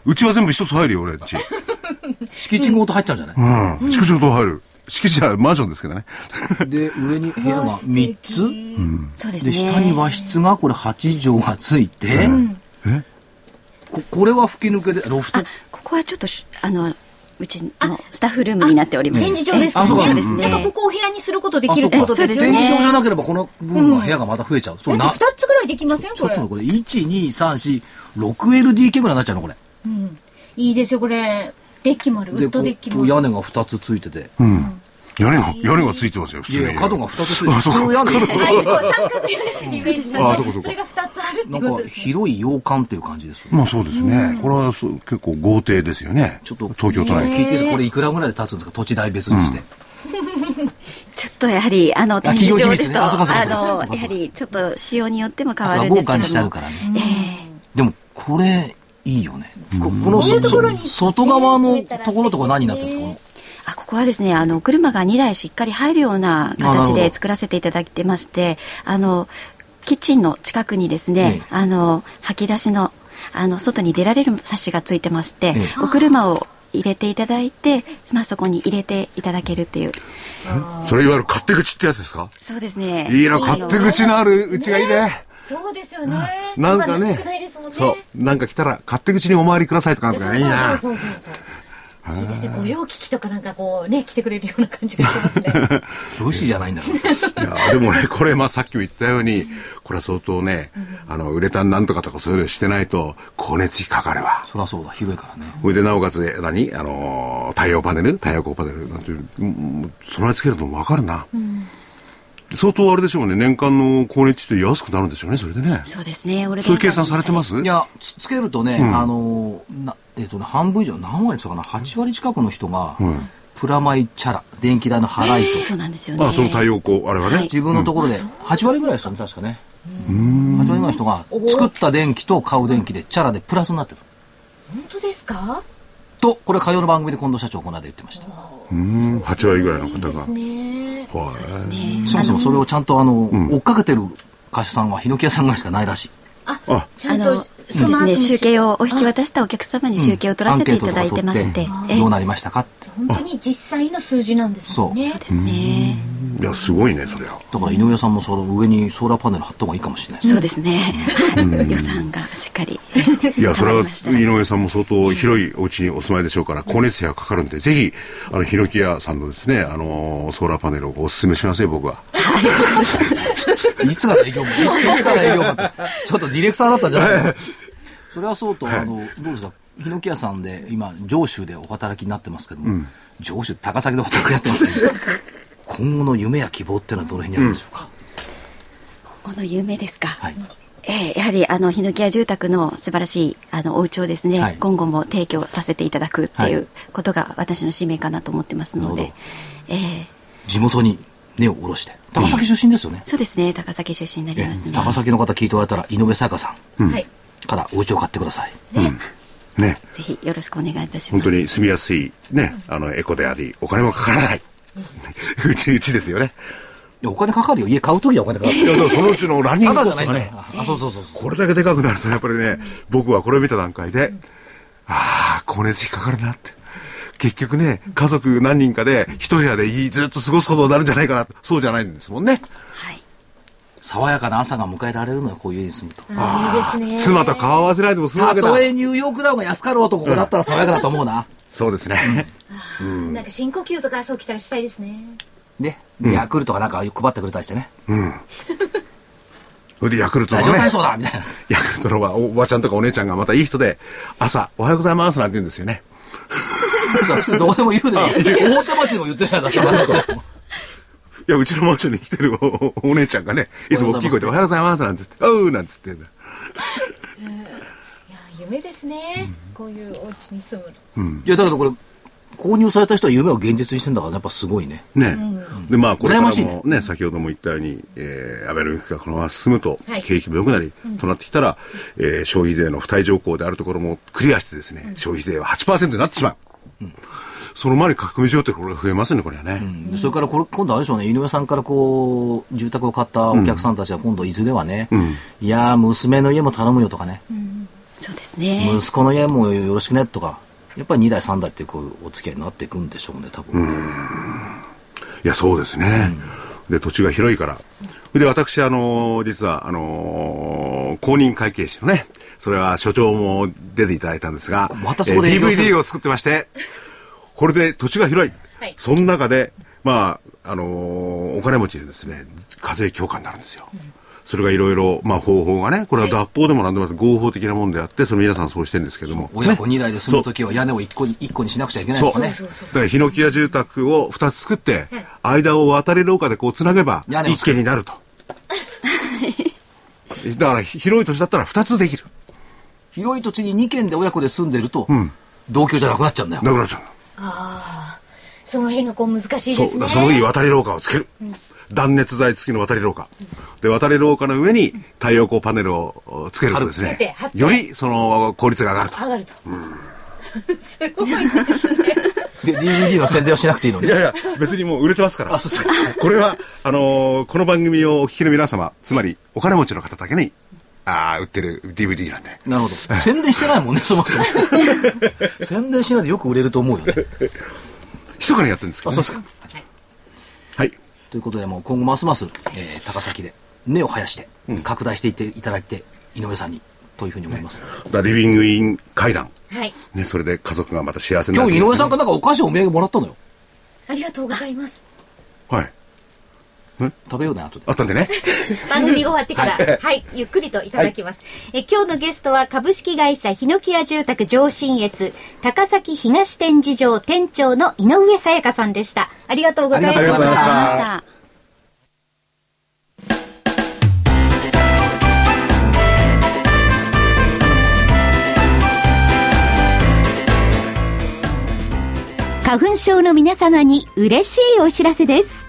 うちは全部一つ入るよ、俺、うち。敷地ごと入っちゃうんじゃない、うん。敷地ごと入る。敷地じゃない、マンションですけどね。で上に部屋が3つそうですねで下に和室がこれ8畳がついて、え？ここれは吹き抜けでロフト？あここはちょっとしあのうちのスタッフルームになっております。展示場ですかあそうかそうですね。だからここをお部屋にすることできるってことですよ展ね。示場じゃなければこの分の部屋がまた増えちゃう。そだってれな2つぐらいできません？これちょっと。これ、1、2、3、4、6LDK ぐらいになっちゃうのこれ。いいですよ、これ。デッキもある。ウッドデッキも屋根が2つついてて。屋根が、屋根がついてますよ、普通に。角が2つついてて。あそうか普通屋根。あそうかそうかそれが2つあるってことですね。広い洋館っていう感じです。まあそうですね。これはそう結構豪邸ですよね。ちょっと、東京都内。聞いてこれいくらぐらいで建つんですか？土地代別にして。ちょっとやはり、あの、展企業秘密ね示場ですと、あの、やはりちょっと仕様によっても変あわるんですけども。そう防寒にしてあるからね。でも、これ、いいよね。ここの外側のところとか何になってるんですか？あここはですねあの車が2台しっかり入るような形で作らせていただいてましてあのキッチンの近くにですね、ええ。あの吐き出しのあの外に出られるサッシがついてまして、ええ。お車を入れていただいて、まあ、そこに入れていただけるっていう。それいわゆる勝手口ってやつですか？そうですね。いいな、勝手口のあるうちがいいね。そうですよね。なんないですもんね。そう。なんか来たら、勝手口にお回りくださいとかなんとかねいいな。そうそうそうそうそう。いいですね。御用聞きとかなんかこうね、来てくれるような感じがしますね。武士じゃないんだから。いや、でもね、これ、まあ、さっきも言ったように、これは相当ね、あの、ウレタンなんとかとかそういうのしてないと、光熱費かかるわ。そりゃそうだ、広いからね。それで、なおかつ、何？あのー、太陽パネル？太陽光パネル？なんていう、うん備え付けるのもわかるな。相当あれでしょうね、年間の光熱費って安くなるんでしょうね、それでね。そうですね。俺そういう計算されてます？いや、つつけるとね、あのー、な、えっ、とね、半分以上、何割ですかな、8割近くの人が、プラマイチャラ、電気代の払いと、そうなんですよね。あ、その太陽光、あれはね。はい。自分のところで、8割ぐらいですよね、確かね。8割ぐらいの人が、作った電気と買う電気で、チャラでプラスになってる。本当ですか？と、これ、火曜の番組で近藤社長、この間言ってました。うん、8割ぐらいの方が。すね。はい。ねそもそもそれをちゃんと、あの、追っかけてる会社さんは、ヒノキ屋さんぐらいしかないらしい。ああ、ちゃんとそうですね集計をお引き渡したお客様に集計を取らせていただいてまして、えどうなりましたかって。本当に実際の数字なんですもんね。ですね。いや、すごいね、そりゃ。だから井上さんもその上にソーラーパネル貼った方がいいかもしれない。ですね。そうですね。予算がしっかりいや、それは、井上さんも相当広いお家にお住まいでしょうから、光熱費がかかるんで、ぜひ、あの、ヒノキ屋さんのですね、あのーソーラーパネルをお勧めしますよ、僕は。い。つから営業部いつから営業部ちょっとディレクターだったんじゃないの？それはそうと、あの、どうですか？ヒノキ屋さんで今、上州でお働きになってますけども、上州、高崎でお働きになってますけど、今後の夢や希望っていうのはどの辺にあるんでしょうか、この有名ですか、はい。ええやはりあのヒノキ屋住宅の素晴らしいあのお家をですね、はい。今後も提供させていただくってはい。いうことが私の使命かなと思ってますのでなるほ、ええ。地元に根を下ろして。高崎出身ですよね？そうですね高崎出身になりえますね。高崎の方聞いておられたら、井上沙耶香さん。はい。からお家を買ってください。ね。ぜひよろしくお願いいたします本当に住みやすい、ね、あの、エコであり、お金もかからない。うち、うちですよね。お金かかるよ。家買うときはお金かかる。いや、だからそのうちのランニンたグコストがね。あ、そうそうそうそう。これだけでかくなると、やっぱりね、僕はこれを見た段階で、ああ、光熱費かかるなって。結局ね、家族何人かで一部屋でいいずっと過ごすことになるんじゃないかな。そうじゃないんですもんね。はい爽やかな朝が迎えられるのよ、こういう家に住むと。あいいですね。妻と顔合わせないでも済むわけだたと。えニューヨークダウンが安かろうとここだったら爽やかだと思うな。そうですね。なんか深呼吸とか朝起きたらしたいですね。で、ヤクルトがなんか配ってくれたりしてね。それでヤクルトラのね、ジオ体操だみたいな。ヤクルトのおばちゃんとかお姉ちゃんがまたいい人で、朝、おはようございますなんて言うんですよね。普通どうでも言うでも、大手町でも言ってるじゃないですか。いや、うちのマンションに来てるおお姉ちゃんがね、いつも大きい声でおはようございますなんて言って、おうなんつってんだ。いや夢ですね。こういうお家に住む。いや、だけどこれ、購入された人は夢を現実にしてんだから、やっぱすごいね。ね。で、まあ、これから羨ましいねもね、先ほども言ったように、えー、アベノミクスがこのまま進むとはい、景気も良くなり、となってきたら、えー消費税の付帯条項であるところもクリアしてですね、消費税は8%になってしまう。その前に書き込み需要ってこれが増えますね、これはね。でそれからこれ、今度あれでしょうね、井上さんからこう、住宅を買ったお客さんたちは今度いずれはね、いやー、娘の家も頼むよとかね、そうですね。息子の家もよろしくねとか、やっぱり2代3代ってこうお付き合いになっていくんでしょうね、多分。いや、そうですね。で、土地が広いから。で、私、あのー実は、あのー公認会計士のね、それは所長も出ていただいたんですが、またそこで営業する。DVD を作ってまして、これで土地が広い。はいその中で、まあ、あのーお金持ちでですね、課税強化になるんですよ。それがいろいろ、まあ方法がね、これは脱法でもなんでもなくて合法的なもんであって、それ皆さんそうしてるんですけども。親子2代で住むときは屋根を1個に一個にしなくちゃいけないんそう。ですね。だから、ヒノキ屋住宅を2つ作って、間を渡り廊下でこう繋げば一軒になると。だから、広い土地だったら2つできる。広い土地に2軒で親子で住んでると、同居じゃなくなっちゃうんだよ。なくなっちゃうの。その辺がこう難しい。ですね。その上に渡り廊下をつける。断熱材付きの渡り廊下。で、渡り廊下の上に太陽光パネルをつけるとですねよりその効率が上がると。上がると。すごいですね。で、DVD の宣伝はしなくていいのに。いやいや、別にもう売れてますから。あそうそうこれは、あのーこの番組をお聞きの皆様、つまりお金持ちの方だけに、あー売ってる DVD なんで。なるほど。宣伝してないもんね、そもそも。宣伝しないでよく売れると思うよね。密かにやってるんですけあ、ど、ね。そうですか。はい。ということで、もう今後ますます、えー高崎で根を生やして、拡大していっていただいて、井上さんに、というふうに思います。だからリビングイン階段。はい。ね、それで家族がまた幸せにな今日井上さんからなんかお菓子お土産もらったのよ。ありがとうございます。はい。食べようね、後で。あったんでね。番組が終わってから、はい、ゆっくりといただきます。え今日のゲストは株式会社ヒノキ屋住宅上信越高崎東展示場店長の井上さやかさんでした。ありがとうございまありがとうございました。花粉症の皆様に嬉しいお知らせです。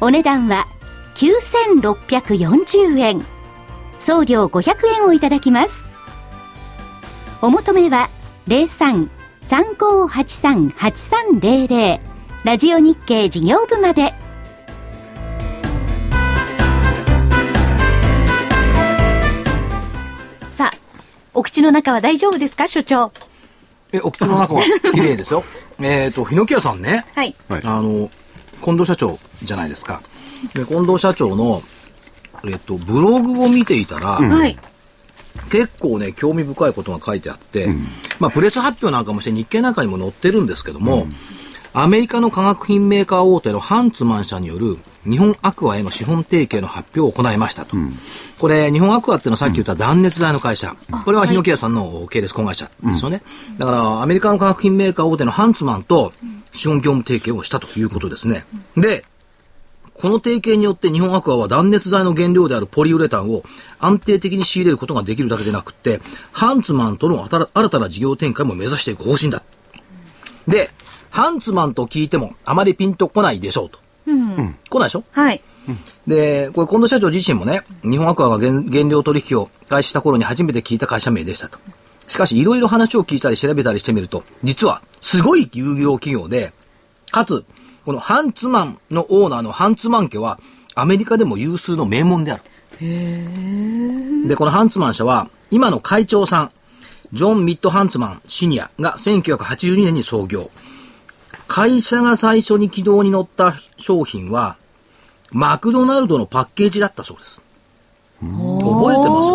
お値段は9640円。送料500円をいただきます。お求めは03-3583-8300ラジオ日経事業部まで。さあお口の中は大丈夫ですか所長？え、お口の中は綺麗ですよ。えっと、ヒノキ屋さんね。はい。はい。あの、近藤社長じゃないですか。で、近藤社長の、えっと、ブログを見ていたら、はい結構ね、興味深いことが書いてあって、まあ、プレス発表なんかもして日経なんかにも載ってるんですけども、アメリカの化学品メーカー大手のハンツマン社による日本アクアへの資本提携の発表を行いましたと。これ、日本アクアっていうのはさっき言った断熱材の会社。これはヒノキ屋さんの系列子会社ですよね。だから、アメリカの化学品メーカー大手のハンツマンと資本業務提携をしたということですね。で、この提携によって日本アクアは断熱材の原料であるポリウレタンを安定的に仕入れることができるだけでなくって、ハンツマンとの新新たな事業展開も目指していく方針だ。で、ハンツマンと聞いてもあまりピンとこないでしょうと。来ないでしょ？はいで、これ近藤社長自身もね、日本アクアが原原料取引を開始した頃に初めて聞いた会社名でしたと。しかし、いろいろ話を聞いたり調べたりしてみると、実は、すごい有料企業で、かつ、このハンツマンのオーナーのハンツマン家は、アメリカでも有数の名門である。で、このハンツマン社は、今の会長さん、ジョン・ミッド・ハンツマンシニアが1982年に創業。会社が最初に軌道に乗った商品は、マクドナルドのパッケージだったそうです。覚えてます？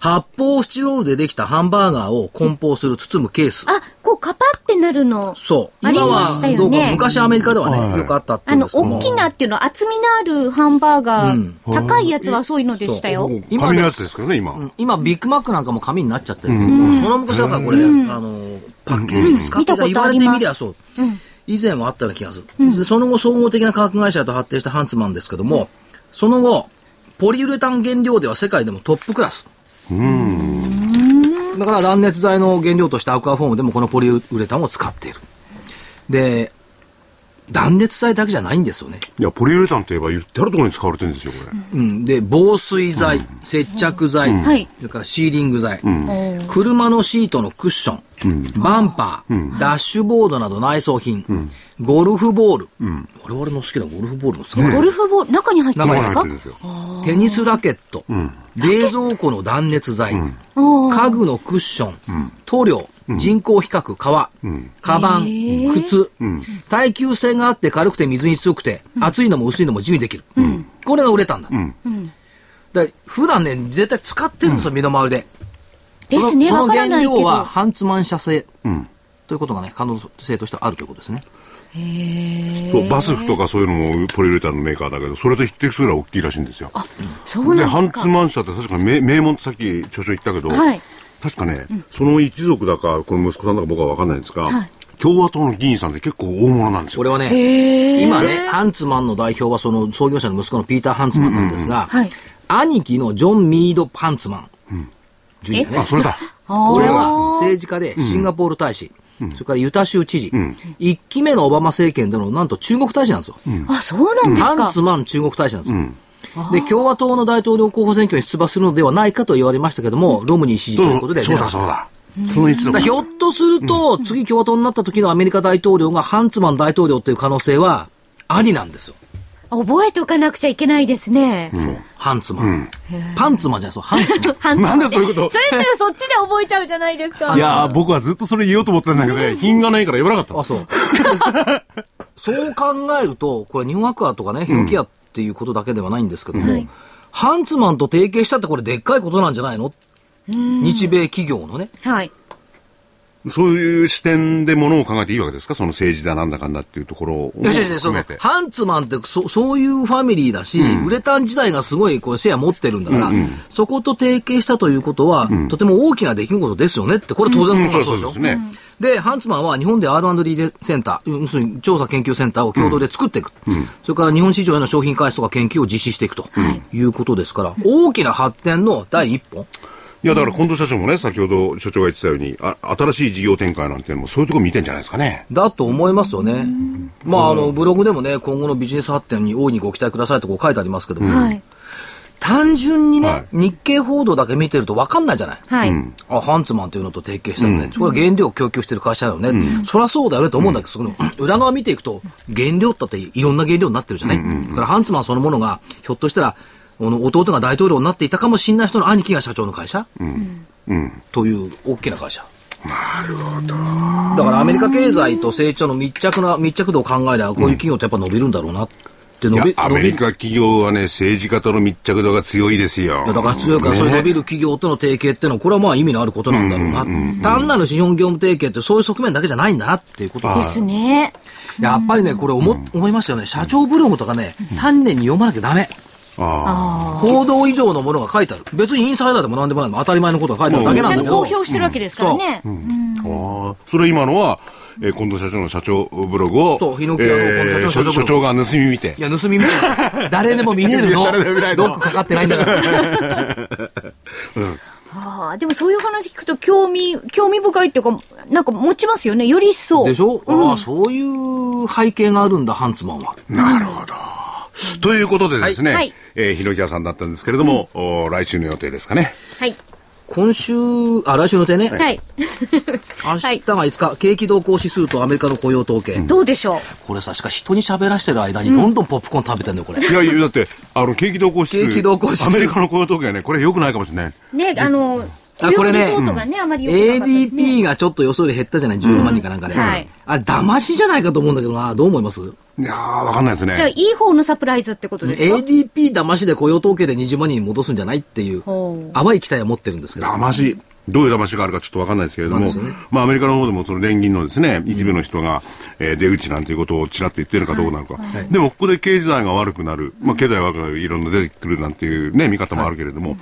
発泡スチロールでできたハンバーガーを梱包する包むケース。あ、こうカパってなるの。そう。あり今はましたよね。昔アメリカではね、はい。よくあったってあの。大きなっていうのは厚みのあるハンバーガー、うん。高いやつはそういうのでしたよ。今紙のやつですからね、今。今、ビッグマックなんかも紙になっちゃってる。けど、その昔だからこれ、あの、パッケージ使ってたうん言われてみりゃそう。以前はあったような気がする。でその後、総合的な化学会社と発展したハンツマンですけども、その後、ポリウレタン原料では世界でもトップクラス。だから断熱材の原料としてアクアフォームでもこのポリウレタンを使っている。で、断熱材だけじゃないんですよね。いや、ポリウレタンといえば言ってあるところに使われてるんですよ、これ。うん、で、防水材、接着剤、はい。それからシーリング材、車のシートのクッション、バンパー、ダッシュボードなど内装品、ゴルフボール、我々の好きなゴルフボールの使う、ゴルフボール、中に入ってるんですか。テニスラケット、冷蔵庫の断熱材、家具のクッション、塗料、人工比較、革、カバン、靴、耐久性があって軽くて水に強くて、厚いのも薄いのも自由にできる。これが売れたんだ。だ普段ね、絶対使ってるんですよ、身の回りで。ですね、その原料はハンツマン社製。ということがね、可能性としてあるということですね。そう、バスフとかそういうのもポリウレタンのメーカーだけど、それと匹敵するぐらい大きいらしいんですよ。そうで、ハンなんですか。ツマン社って確か名名門ってさっき著書言ったけど、はい確かね、その一族だか、この息子さんだか僕は分かんないんですが、はい。共和党の議員さんって結構大物なんですよ。これはね、今ね、ハンツマンの代表はその創業者の息子のピーター・ハンツマンなんですが、はい。兄貴のジョン・ミード・ハンツマン、ジュニアね。あ、。それだ。これは政治家でシンガポール大使、それからユタ州知事、1期目のオバマ政権でのなんと中国大使なんですよ。あ、そうなんですか。ハンツ。マン中国大使なんですよ。で、共和党の大統領候補選挙に出馬するのではないかと言われましたけども、ロムニー支持ということでそうだそうだ。その一ひょっとすると、次共和党になった時のアメリカ大統領がハンツマン大統領という可能性はありなんですよ。覚えておかなくちゃいけないですね。ハンツマン。パンツマンじゃないですよ、ハンツマン。なんでそういうことそれってそっちで覚えちゃうじゃないですか。いやー、僕はずっとそれ言おうと思ってたんだけどね、品がないから言わなかった。あ、そう。そう考えると、これ日本アクアとかね、ヒノキアっていうことだけではないんですけども、ハンツマンと提携したってこれでっかいことなんじゃないの？日米企業のね。はい。そういう視点でものを考えていいわけですか？その政治だなんだかんだっていうところをいやいやいやその。ハンツマンってそそういうファミリーだし、ウレタン自体がすごいこうシェア持ってるんだから、そこと提携したということは、とても大きな出来事ですよねって、これ当然のうん、ことでしょ、そうそうですね。で、ハンツマンは日本で R&D センター、要するに調査研究センターを共同で作っていく。それから日本市場への商品開発とか研究を実施していくということですから、大きな発展の第一歩。いや、だから近藤社長もね、先ほど所長が言ってたように、あ新しい事業展開なんていうのもそういうところ見てんじゃないですかね。だと思いますよね。まあ、あの、ブログでもね、今後のビジネス発展に大いにご期待くださいとこう書いてありますけども、はい。単純にね、はい日経報道だけ見てると分かんないじゃない。はい。あ、ハンツマンというのと提携したのね。これは原料を供給してる会社だよね。そりゃそうだよねと思うんだけど、その裏側見ていくと、原料だっていろんな原料になってるじゃない。だからハンツマンそのものが、ひょっとしたら、この弟が大統領になっていたかもしれない人の兄貴が社長の会社、という大きな会社。なるほど。だからアメリカ経済と成長の密着な、密着度を考えれば、こういう企業ってやっぱ伸びるんだろうなって伸び、、いやアメリカ企業はね、政治家との密着度が強いですよ。だから強いから、そういう伸びる企業との提携っていうのは、これはまあ意味のあることなんだろうな。単なる資本業務提携ってそういう側面だけじゃないんだなっていうことです。ですね。やっぱりね、これ思、思いましたよね。社長ブログとかね、丹念に読まなきゃダメ。あ報道以上のものが書いてある。別にインサイダーでも何でもないの。当たり前のことが書いてあるだけなちゃんだけど。公表してるわけですからね。あああ。それ今のは、えー近藤社長の社長ブログを、そうヒノキ屋の近藤社長長が盗み見てい。や、盗み見てない。誰でも見れるの。誰でも見れるのロックかかってないんだから。は あ、でもそういう話聞くと興味、興味深いっていうか、なんか持ちますよね。より一層。でしょ、ああ、そういう背景があるんだ、ハンツマンは。なるほど。ということでですね、はいはいえー、日野木屋さんだったんですけれども、お来週の予定ですかね。はい。今週、あ、来週の予定ね。はい。明日が5日、景気動向指数とアメリカの雇用統計。どうでしょこれさ、しかし人に喋らしてる間にどんどんポップコーン食べてんのよ、これ。いやいや、だって、あの、景気動向指数。景気動向指数アメリカの雇用統計はね、これ良くないかもしれない。う。ね、あの、あこれねリポートがね、あまり。ADP がちょっと予想より減ったじゃない、14万人かなんかで。うんはいあれ、騙しじゃないかと思うんだけどな、どう思います？いやー、わかんないですじゃあ、ね。いい方のサプライズってことですか ?ADP 騙しで雇用統計で20万人に戻すんじゃないっていう淡い期待を持ってるんですけど。騙し。どういう騙しがあるかちょっとわかんないですけれども、まあアメリカの方でもその連銀のですね、一部の人が、えー出口なんていうことをちらっと言ってるのかどうなのか。でもここで経済が悪くなる、まあ経済が悪くなる、いろんな出てくるなんていうね、見方もあるけれども、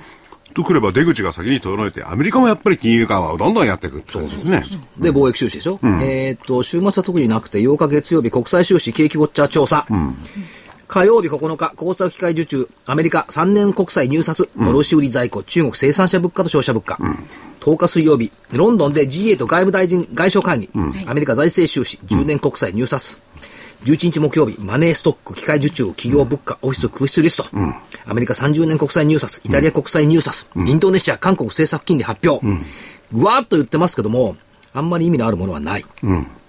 とくれば出口が先に整えて、アメリカもやっぱり金融緩和をどんどんやっていくってことですね。で、貿易収支でしょ、えっと、週末は特になくて、8日月曜日国際収支景気ウォッチャー調査。火曜日9日、工作機械受注、アメリカ3年国債入札、卸売在庫、中国生産者物価と消費者物価。10日水曜日、ロンドンで GA と外務大臣外相会議、アメリカ財政収支、10年国債入札。11日木曜日、マネーストック、機械受注、企業物価、オフィス空室リスト。アメリカ30年国債入札、イタリア国債入札、インドネシア、韓国政策金利発表。ぐわーっと言ってますけども、あんまり意味のあるものはない。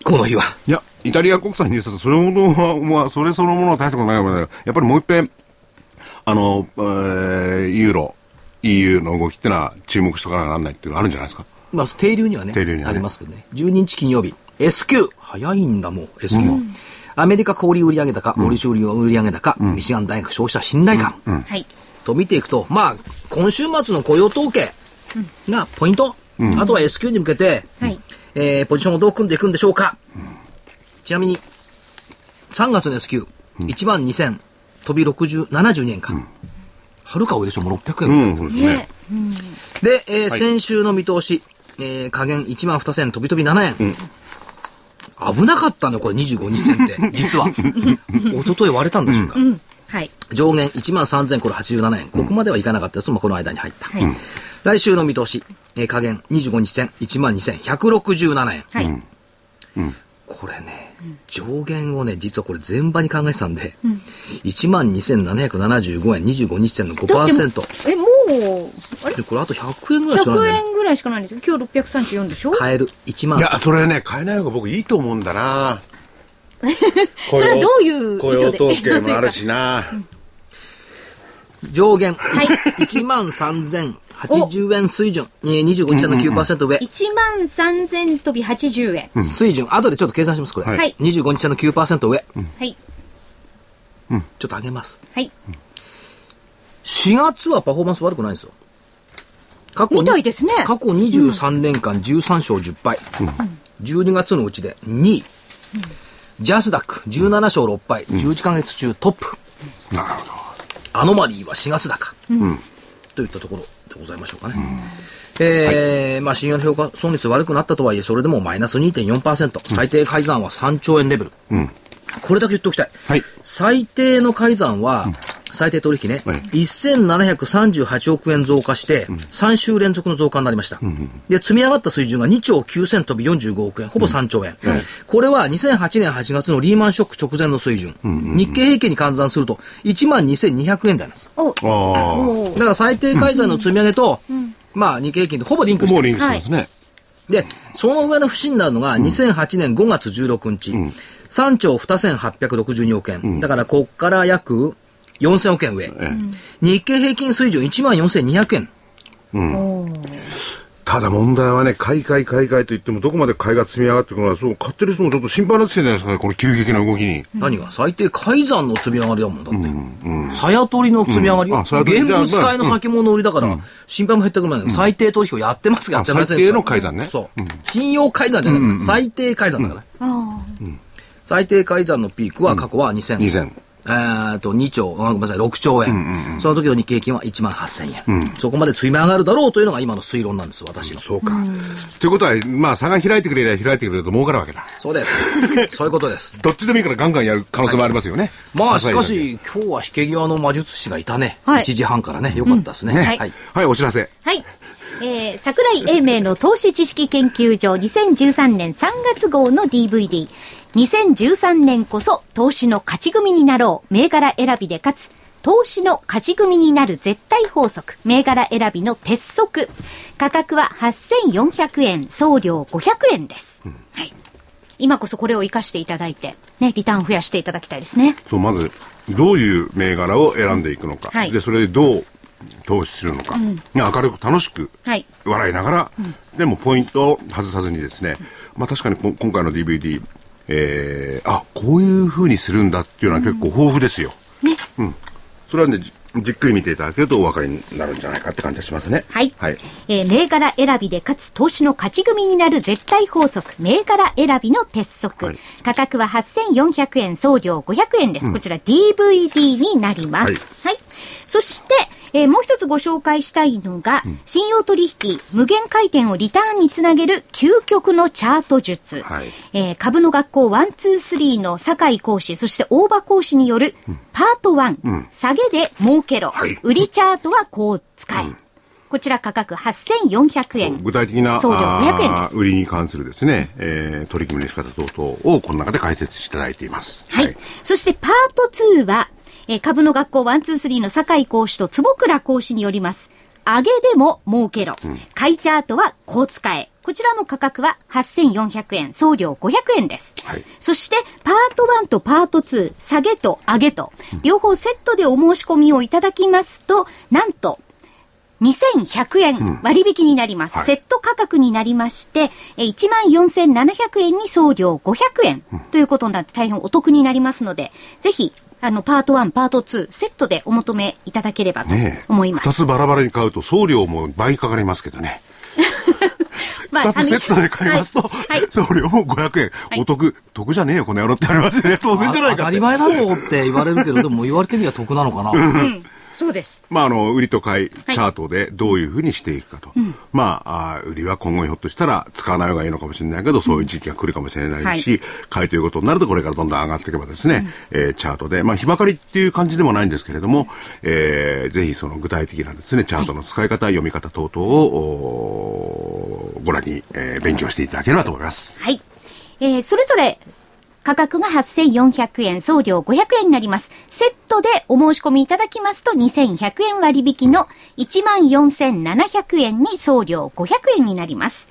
この日は。いや、イタリア国債入札、それほどは、まあ、それそのものは大したことないので、やっぱりもう一遍、あの、えー、ユーロ、EU の動きっていうのは注目しとかならないっていうのがあるんじゃないですか？まあ、定流にはね、定流にはねありますけどね。12日金曜日、S q 早いんだもん、S q アメリカ小売売上高、卸売売上高、ミシガン大学消費者信頼感、はい。と見ていくと、まあ、今週末の雇用統計がポイント？あとは S q に向けて、はい。えーポジションをどう組んでいくんでしょうか？ちなみに、3月の S q 1万2000、飛び60、72円か。はるか多いでしょ、もう600円。うん、そうですね。ねで、えー先週の見通し、えー下限1万2000飛び飛び7円。危なかったんだよ、これ25日線って。実は。一昨日割れたんですよ、うん。はい。上限1万3000これ87円。ここまではいかなかったです。まあ、この間に入った。はい。来週の見通し、えー下限25日線1万2167円。はい。これね、上限をね、実はこれ全場に考えてたんで、1万2775円、25日線のだって5%。え、もう、あれ？でこれあと100円ぐらいしかない100んだよ円ぐらいしかないんですよ。今日634でしょ？買える。1万いや、それね、変えない方が僕いいと思うんだな。それはどういう雇用統計もあるしな。上限、はい。1万3080円水準、えー25日線の9%上、1万3000飛び80円。水準、後でちょっと計算します、これ。はい。25日線の9%上、はい。ちょっと上げます。はい。4月はパフォーマンス悪くないんですよ。過去にみたいですね過去23年間13勝10敗。12月のうちで2位。ジャスダック17勝6敗、11ヶ月中トップ。なるほど。アノマリーは4月高。といったところでございましょうかね。えーまあ、信用の評価損率悪くなったとはいえ、それでもマイナス2.4%、最低改ざんは3兆円レベル。これだけ言っておきたい。はい最低の改ざんは、最低取引ね、はい1738億円増加して、3週連続の増加になりました。で、積み上がった水準が2兆9000飛び45億円、ほぼ3兆円。これは2008年8月のリーマンショック直前の水準。日経平均に換算すると、1万2200円台なんです。だから最低改ざんの積み上げと、まあ日経平均でほぼリンクあ。してる。もうリンクしてますね。で、その上の節になるのが、2008年5月16日、3兆2862億円。だから、こっから約4000億円上。え日経平均水準1万4200円。おただ問題はね、買い買い買い買いと言っても、どこまで買いが積み上がっていくのか、そう、買ってる人もちょっと心配になってきてるんじゃないですかね、この急激な動きに。何が？最低改ざんの積み上がりだもんだって。さや取りの積み上がりよ。うん。あさや取り現物買いの先物売りだから、心配も減ってくるんだけど、最低取引をやってますかやってません最低の改ざんね。そう。信用改ざんじゃないから、最低改ざんだから。あ最低改ざんのピークは過去は2000。2000。えーと、2兆、あごめんなさい、6兆円。その時の日経平均は1万8000円。そこまで積み上がるだろうというのが今の推論なんです、私の。そうか。ということは、まあ、差が開いてくれれば開いてくれると儲かるわけだ。そうです。そういうことです。どっちでもいいからガンガンやる可能性もありますよね。まあ、し。かし、今日は引け際の魔術師がいたね。はい1時半からね。よかったですね。ねはいはい。はい、お知らせ。はい。えー、桜井英明の投資知識研究所2013年3月号の DVD。2013年こそ投資の勝ち組になろう。銘柄選びで勝つ。投資の勝ち組になる絶対法則。銘柄選びの鉄則。価格は8400円、送料500円です。はい。今こそこれを活かしていただいて、ね、リターン増やしていただきたいですね。そう、まず、どういう銘柄を選んでいくのか。はいで、それでどう投資するのか。ね明るく楽しく、はい笑いながら、でもポイントを外さずにですね、まあ確かにこ今回の DVD、えー、あ、こういう風にするんだっていうのは結構豊富ですよ。ね。それはね、じじっくり見ていただけるとお分かりになるんじゃないかって感じがしますね。はい。はい。えー銘柄選びでかつ投資の勝ち組になる絶対法則、銘柄選びの鉄則。はい価格は8400円、送料500円です。こちら DVD になります。は。はいいそして、えーもう一つご紹介したいのが、信用取引、無限回転をリターンにつなげる究極のチャート術。はいえー株の学校123の酒井講師、そして大場講師によるパート1、下げで儲けろ、はい売りチャートはこう使え。こちら価格8400円。具体的な送料500円です。売りに関するですね、えー取り組みの仕方等々をこの中で解説していただいています。はい。そしてパート2は、えー株の学校123の酒井講師と坪倉講師によります。上げでも儲けろ。買いチャートはこう使え。こちらの価格は8400円、送料500円です。はいそして、パート1とパート2、下げと上げと、両方セットでお申し込みをいただきますと、なんと、2100円割引になります。はいセット価格になりまして、えー14,700円に送料500円ということになって大変お得になりますので、ぜひ、あの、パート1、パート2、セットでお求めいただければと思います。二つバラバラに買うと送料も倍かかりますけどね。ま二つセットで買いますと、はいはい送料も500円。はいお得。得じゃねえよ、この野郎ってありますよね。当然じゃないかって。当たり前だろうって言われるけど、でも言われてみれば得なのかな。うんそうです。まあ、あの、売りと買い、チはいャートでどういうふうにしていくかと。まああー、売りは今後ひょっとしたら使わない方がいいのかもしれないけど、そういう時期が来るかもしれないし、買いということになると、これからどんどん上がっていけばですね、えーチャートで、まあ、日ばかりっていう感じでもないんですけれども、えーぜひその具体的なですね、チャートの使い方、読み方等々を、ご覧に、えー勉強していただければと思います。はい。えーそれぞれ価格が8400円、送料500円になります。セットでお申し込みいただきますと2100円割引の14,700円に送料500円になります。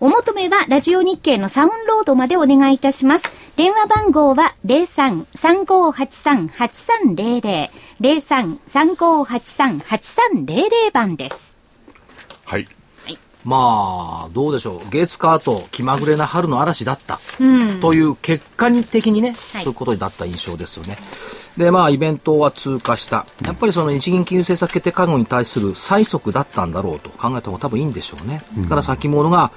お求めはラジオ日経のサウンロードまでお願いいたします。電話番号は03-3583-8300 03-3583-8300番です。はい。まあ、どうでしょう。月火と気まぐれな春の嵐だった。という結果に的にね、はいそういうことだった印象ですよね。で、まあ、イベントは通過した。やっぱりその日銀金融政策決定会合に対する催促だったんだろうと考えた方が多分いいんでしょうね。だから先物が、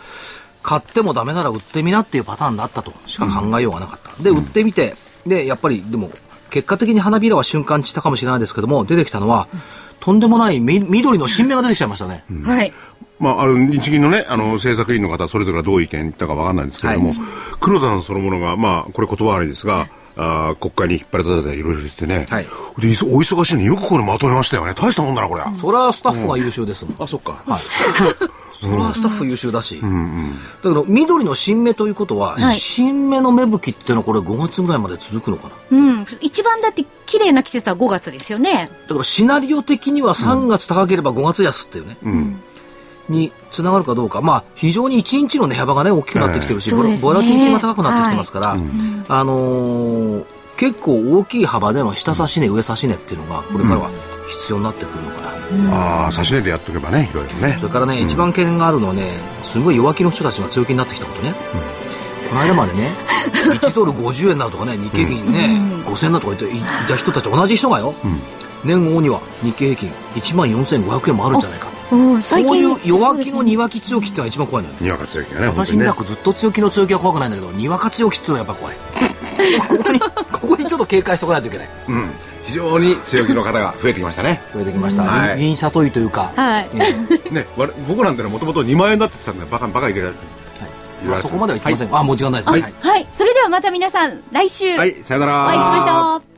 買ってもダメなら売ってみなっていうパターンだったとしか考えようがなかった。で、売ってみて、で、やっぱり、でも、結果的に花びらは瞬間散ったかもしれないですけども、出てきたのは、とんでもないみ緑の新芽が出てきちゃいましたね。はい。まあ、あの、日銀のね、あの、政策委員の方、それぞれがどういう意見言ったかわかんないんですけれども、はい黒田さんそのものが、まあ、これ言葉悪いですが、あー国会に引っ張り出されていろいろ言ってね、はいで、お忙しいのによくこれまとめましたよね。大したもんだな、これ。それはスタッフが優秀ですもん。あ、そっか。はい。それはスタッフ優秀だし。だけど、緑の新芽ということは、はい新芽の芽吹きっていうのはこれ5月ぐらいまで続くのかな？うん。一番だって綺麗な季節は5月ですよね。だからシナリオ的には3月高ければ5月安っていうね。につながるかどうか。まあ、非常に1日の値幅がね、大きくなってきてるし、ボラティリティが高くなってきてますから、あのー結構大きい幅での下差し値、上差し値っていうのが、これからは必要になってくるのかな。ああ、差し値でやっとけばね、いろいろねそ。れからね、一番懸念があるのはね、すごい弱気の人たちが強気になってきたことね。この間までね、1ドル50円になるとかね、日経平均ね、5000円だとか言っていいた人たち、同じ人がよ、年後には日経平均1万4500円もあるんじゃないか。うん、そういう弱気のに弱気強気っていうのが一番怖いのよ。にわか強気がね、私にたくずっと強気の強気は怖くないんだけど、にわか強気っていうのはやっぱ怖い。ここに、ここにちょっと警戒しておかないといけない。うん。非常に強気の方が増えてきましたね。増えてきました。はい銀里いというか、はい僕なんてのはもともと2万円だって言ってたんで、バカ、バカ入れられてまあそこまでは言ってません。あ、もう時間ないです。はいはい。それではまた皆さん、来週、はい、さよなら。お会いしましょう。